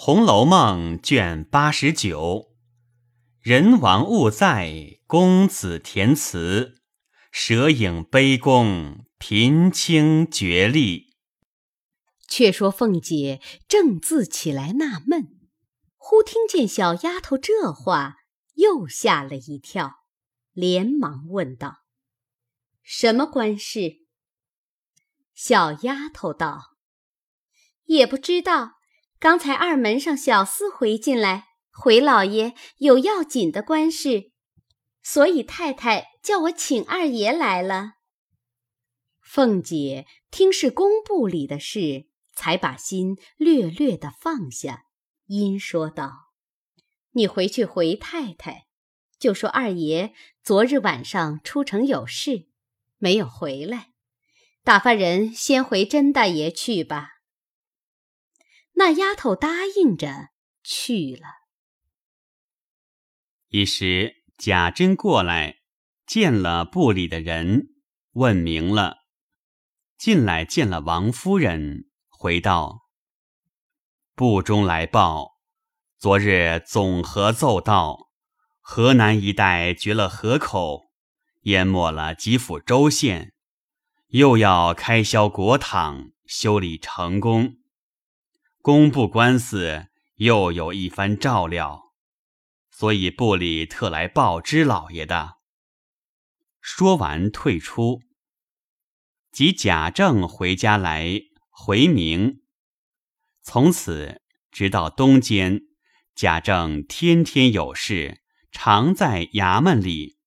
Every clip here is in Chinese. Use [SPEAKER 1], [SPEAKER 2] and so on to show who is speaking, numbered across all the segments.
[SPEAKER 1] 红楼梦》卷八十九，人亡物在，公子填词，蛇影悲宫，贫清绝丽。
[SPEAKER 2] 却说凤姐正自起来纳闷，忽听见小丫头这话，又吓了一跳，连忙问道：“什么官事？”小丫头道：“
[SPEAKER 3] 也不知道。”刚才二门上小厮回进来，回老爷有要紧的官事，所以太太叫我请二爷来了。
[SPEAKER 2] 凤姐听是工部里的事，才把心略略的放下，因说道：“你回去回太太，就说二爷昨日晚上出城有事，没有回来，打发人先回甄大爷去吧。”那丫头答应着去了。
[SPEAKER 1] 一时贾珍过来，见了部里的人，问明了，进来见了王夫人，回道：“部中来报，昨日总河奏道，河南一带决了河口，淹没了吉府州县，又要开销国帑，修理成功。”工部官司又有一番照料，所以部里特来报知老爷的。说完退出，即贾政回家来回明。从此直到冬间，贾政天天有事，常在衙门里。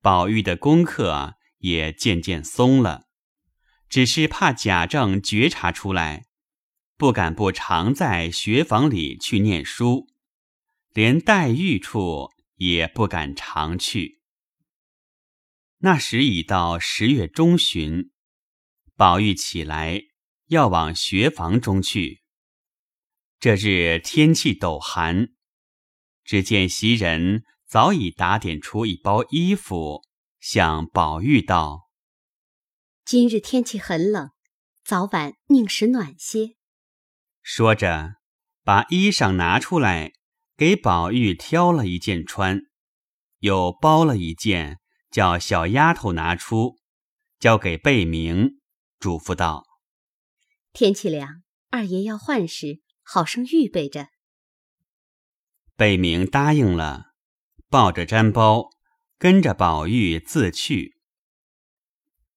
[SPEAKER 1] 宝玉的功课也渐渐松了，只是怕贾政觉察出来。不敢不常在学房里去念书，连黛玉处也不敢常去。那时已到十月中旬，宝玉起来要往学房中去。这日天气陡寒，只见袭人早已打点出一包衣服，向宝玉道：“
[SPEAKER 2] 今日天气很冷，早晚宁使暖些。”
[SPEAKER 1] 说着，把衣裳拿出来，给宝玉挑了一件穿，又包了一件，叫小丫头拿出，交给贝明，嘱咐道：“
[SPEAKER 2] 天气凉，二爷要换时，好生预备着。”
[SPEAKER 1] 贝明答应了，抱着毡包，跟着宝玉自去。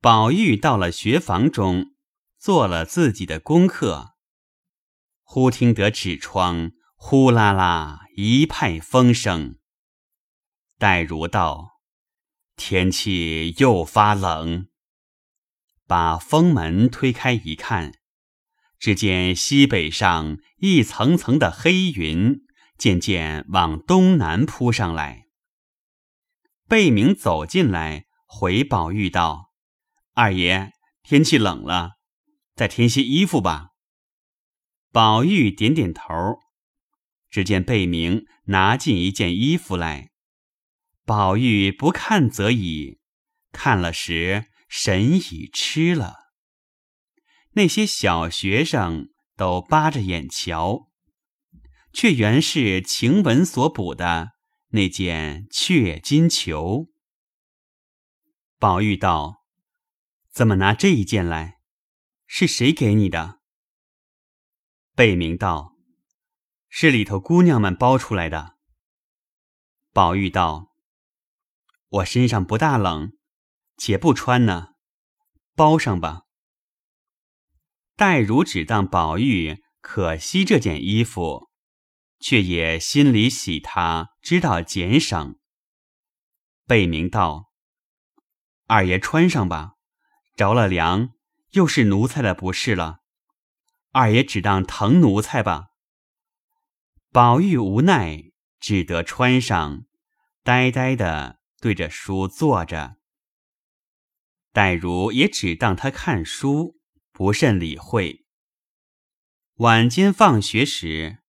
[SPEAKER 1] 宝玉到了学房中，做了自己的功课。忽听得纸窗呼啦啦一派风声。黛如道：“天气又发冷。”把风门推开一看，只见西北上一层层的黑云，渐渐往东南扑上来。贝明走进来，回宝玉道：“二爷，天气冷了，再添些衣服吧。”宝玉点点头，只见贝明拿进一件衣服来。宝玉不看则已，看了时神已痴了。那些小学生都扒着眼瞧，却原是晴雯所补的那件雀金裘。宝玉道：“怎么拿这一件来？是谁给你的？”贝明道：“是里头姑娘们包出来的。”宝玉道：“我身上不大冷，且不穿呢，包上吧。”黛如只当宝玉可惜这件衣服，却也心里喜他知道俭省。贝明道：“二爷穿上吧，着了凉，又是奴才的不是了。”二爷只当疼奴才吧。宝玉无奈，只得穿上，呆呆的对着书坐着。黛如也只当他看书，不甚理会。晚间放学时，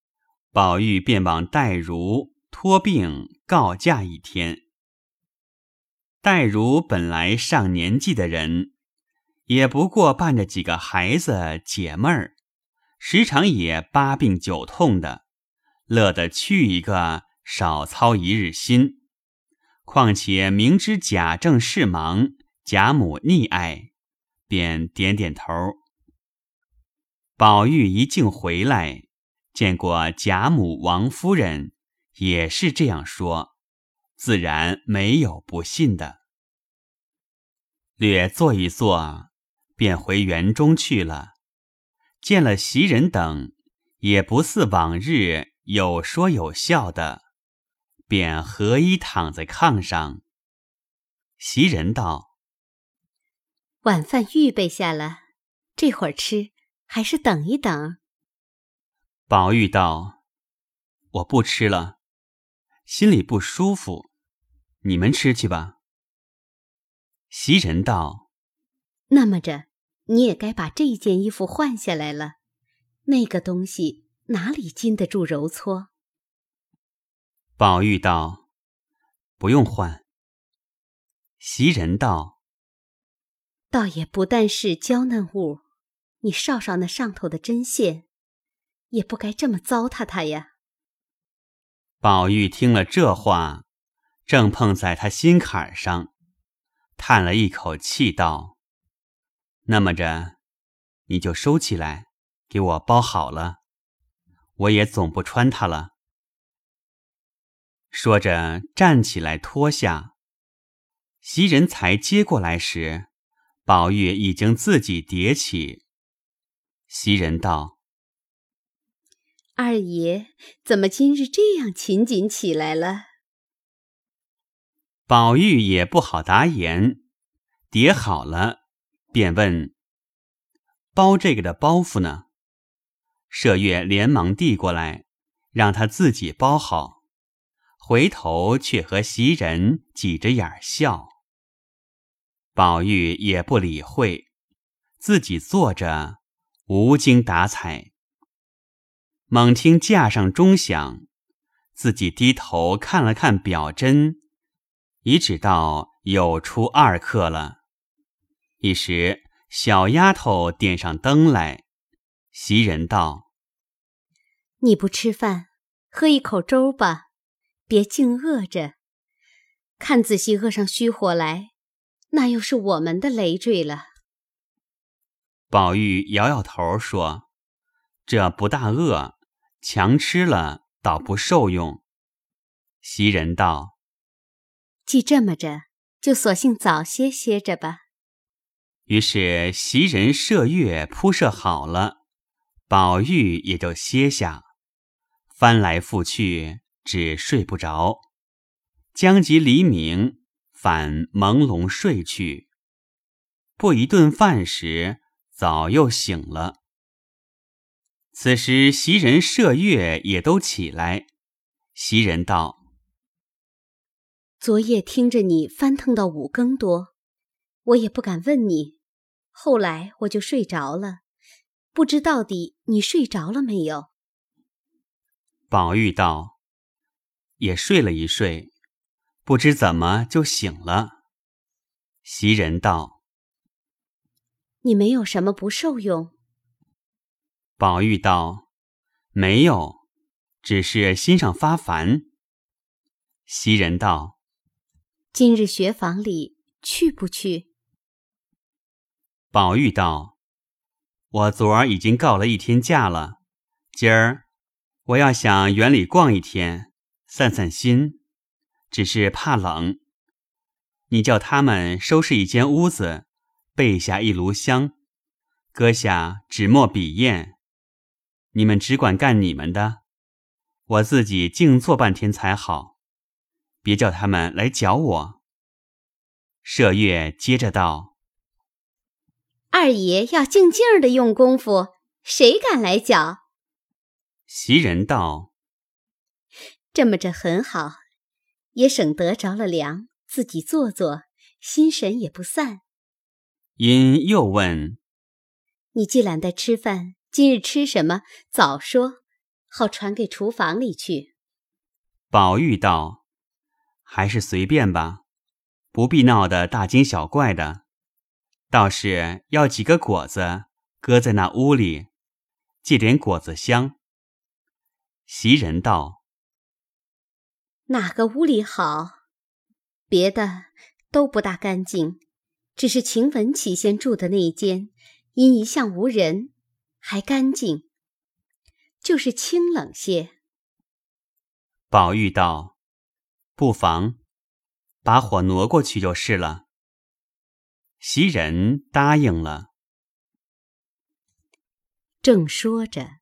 [SPEAKER 1] 宝玉便往黛如托病告假一天。黛如本来上年纪的人，也不过伴着几个孩子解闷儿。时常也八病九痛的，乐得去一个少操一日心。况且明知贾政事忙，贾母溺爱，便点点头。宝玉一径回来，见过贾母、王夫人，也是这样说，自然没有不信的。略坐一坐，便回园中去了。见了袭人等，也不似往日有说有笑的，便合衣躺在炕上。袭人道：“
[SPEAKER 2] 晚饭预备下了，这会儿吃，还是等一等？”
[SPEAKER 1] 宝玉道：“我不吃了，心里不舒服，你们吃去吧。”袭人道：“
[SPEAKER 2] 那么着。”你也该把这件衣服换下来了，那个东西哪里经得住揉搓？
[SPEAKER 1] 宝玉道：“不用换。”袭人道：“
[SPEAKER 2] 倒也不但是娇嫩物，你少少那上头的针线，也不该这么糟蹋它呀。”
[SPEAKER 1] 宝玉听了这话，正碰在他心坎上，叹了一口气道。那么着，你就收起来，给我包好了。我也总不穿它了。说着，站起来脱下。袭人才接过来时，宝玉已经自己叠起。袭人道：“
[SPEAKER 2] 二爷怎么今日这样勤谨起来了？”
[SPEAKER 1] 宝玉也不好答言，叠好了。便问：“包这个的包袱呢？”麝月连忙递过来，让他自己包好。回头却和袭人挤着眼笑。宝玉也不理会，自己坐着无精打采。猛听架上钟响，自己低头看了看表针，已只到有出二刻了。一时，小丫头点上灯来，袭人道：“
[SPEAKER 2] 你不吃饭，喝一口粥吧，别净饿着。看仔细饿上虚火来，那又是我们的累赘了。”
[SPEAKER 1] 宝玉摇摇头说：“这不大饿，强吃了倒不受用。”袭人道：“
[SPEAKER 2] 既这么着，就索性早些歇着吧。”
[SPEAKER 1] 于是袭人、麝月铺设好了，宝玉也就歇下，翻来覆去只睡不着，将及黎明，反朦胧睡去。不一顿饭时，早又醒了。此时袭人、麝月也都起来。袭人道：“
[SPEAKER 2] 昨夜听着你翻腾到五更多，我也不敢问你。”后来我就睡着了，不知到底你睡着了没有？
[SPEAKER 1] 宝玉道：“也睡了一睡，不知怎么就醒了。”袭人道：“
[SPEAKER 2] 你没有什么不受用？”
[SPEAKER 1] 宝玉道：“没有，只是心上发烦。”袭人道：“
[SPEAKER 2] 今日学房里去不去？”
[SPEAKER 1] 宝玉道：“我昨儿已经告了一天假了，今儿我要想园里逛一天，散散心，只是怕冷。你叫他们收拾一间屋子，备下一炉香，搁下纸墨笔砚，你们只管干你们的，我自己静坐半天才好。别叫他们来搅我。”麝月接着道。
[SPEAKER 3] 二爷要静静的用功夫，谁敢来搅？
[SPEAKER 1] 袭人道：“
[SPEAKER 2] 这么着很好，也省得着了凉，自己坐坐，心神也不散。”
[SPEAKER 1] 因又问：“
[SPEAKER 2] 你既懒得吃饭，今日吃什么？早说，好传给厨房里去。”
[SPEAKER 1] 宝玉道：“还是随便吧，不必闹得大惊小怪的。”倒是要几个果子搁在那屋里，借点果子香。袭人道：“
[SPEAKER 2] 哪个屋里好？别的都不大干净，只是晴雯起先住的那一间，因一向无人，还干净，就是清冷些。”
[SPEAKER 1] 宝玉道：“不妨，把火挪过去就是了。”袭人答应了。
[SPEAKER 2] 正说着。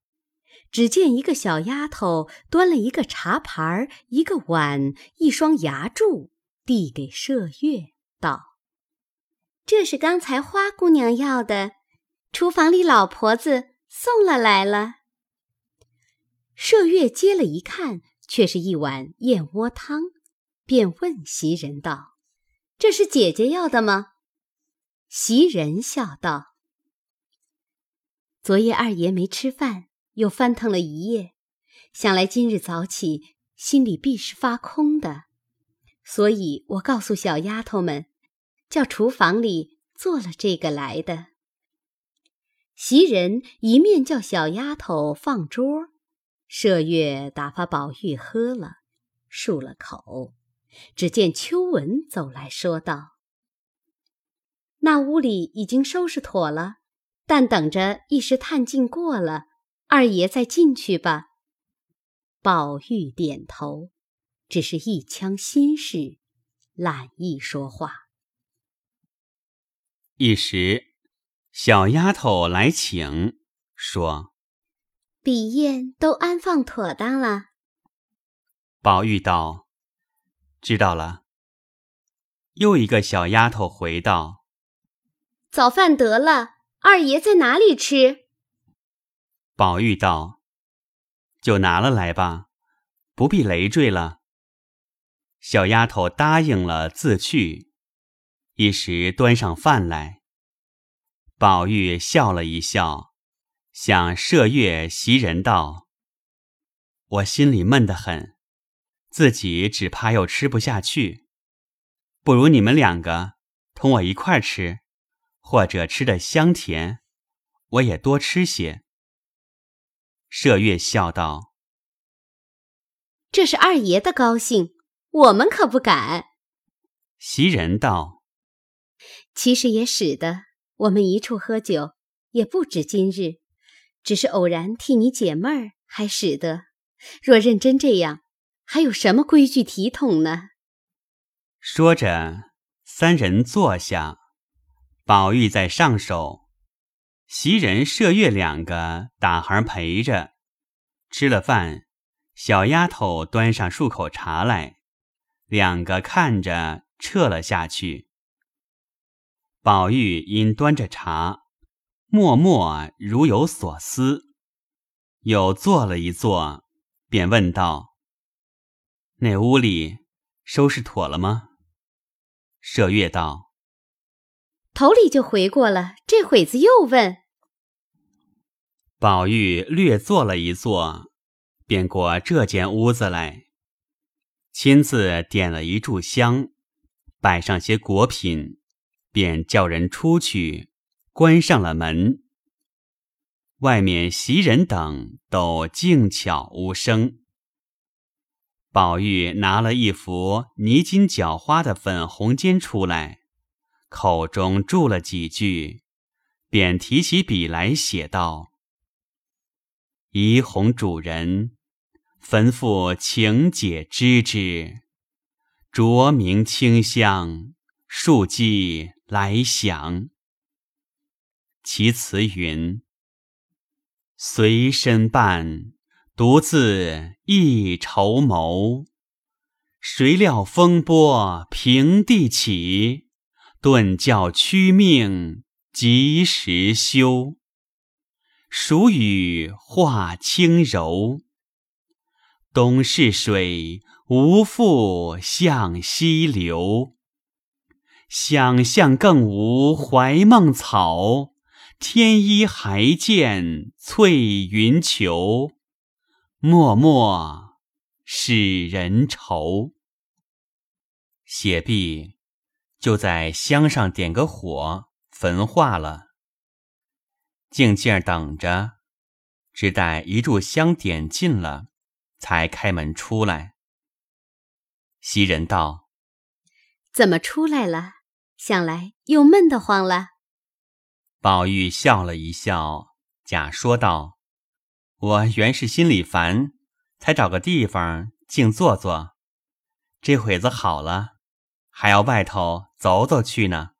[SPEAKER 2] 只见一个小丫头端了一个茶盘、一个碗、一双牙柱，递给麝月，道：“
[SPEAKER 3] 这是刚才花姑娘要的，厨房里老婆子送了来了。”
[SPEAKER 2] 麝月接了一看，却是一碗燕窝汤，便问袭人道：“这是姐姐要的吗？”袭人笑道：“昨夜二爷没吃饭。”又翻腾了一夜，想来今日早起，心里必是发空的，所以我告诉小丫头们，叫厨房里做了这个来的。袭人一面叫小丫头放桌，麝月打发宝玉喝了，漱了口。只见秋纹走来说道：“那屋里已经收拾妥了，但等着一时探尽过了。”二爷再进去吧。宝玉点头，只是一腔心事，懒意说话。
[SPEAKER 1] 一时，小丫头来请，说：“
[SPEAKER 3] 笔砚都安放妥当了。”
[SPEAKER 1] 宝玉道：“知道了。”又一个小丫头回道：“
[SPEAKER 3] 早饭得了，二爷在哪里吃？”
[SPEAKER 1] 宝玉道：“就拿了来吧，不必累赘了。”小丫头答应了，自去。一时端上饭来，宝玉笑了一笑，向麝月、袭人道：“我心里闷得很，自己只怕又吃不下去，不如你们两个同我一块吃，或者吃的香甜，我也多吃些。”麝月笑道：“
[SPEAKER 2] 这是二爷的高兴，我们可不敢。”
[SPEAKER 1] 袭人道：“
[SPEAKER 2] 其实也使得，我们一处喝酒，也不止今日，只是偶然替你解闷儿，还使得。若认真这样，还有什么规矩体统呢？”
[SPEAKER 1] 说着，三人坐下，宝玉在上首。袭人、麝月两个打横陪着，吃了饭，小丫头端上漱口茶来，两个看着撤了下去。宝玉因端着茶，默默如有所思，又坐了一坐，便问道：“那屋里收拾妥了吗？”麝月道。
[SPEAKER 2] 头里就回过了，这会子又问。
[SPEAKER 1] 宝玉略坐了一坐，便过这间屋子来，亲自点了一炷香，摆上些果品，便叫人出去，关上了门。外面袭人等都静悄无声。宝玉拿了一幅泥金角花的粉红笺出来。口中住了几句，便提起笔来写道：“怡红主人，吩咐请解知之。着名清香，数季来享。”其词云：“随身伴，独自一筹谋。谁料风波平地起。”顿教屈命及时休，暑雨化轻柔。东逝水，无复向西流。想象更无怀梦草，天衣还见翠云裘。脉脉使人愁。写毕。就在香上点个火，焚化了。静静等着，只待一炷香点尽了，才开门出来。袭人道：“
[SPEAKER 2] 怎么出来了？想来又闷得慌了。”
[SPEAKER 1] 宝玉笑了一笑，假说道：“我原是心里烦，才找个地方静坐坐。这会子好了，还要外头走走去呢。”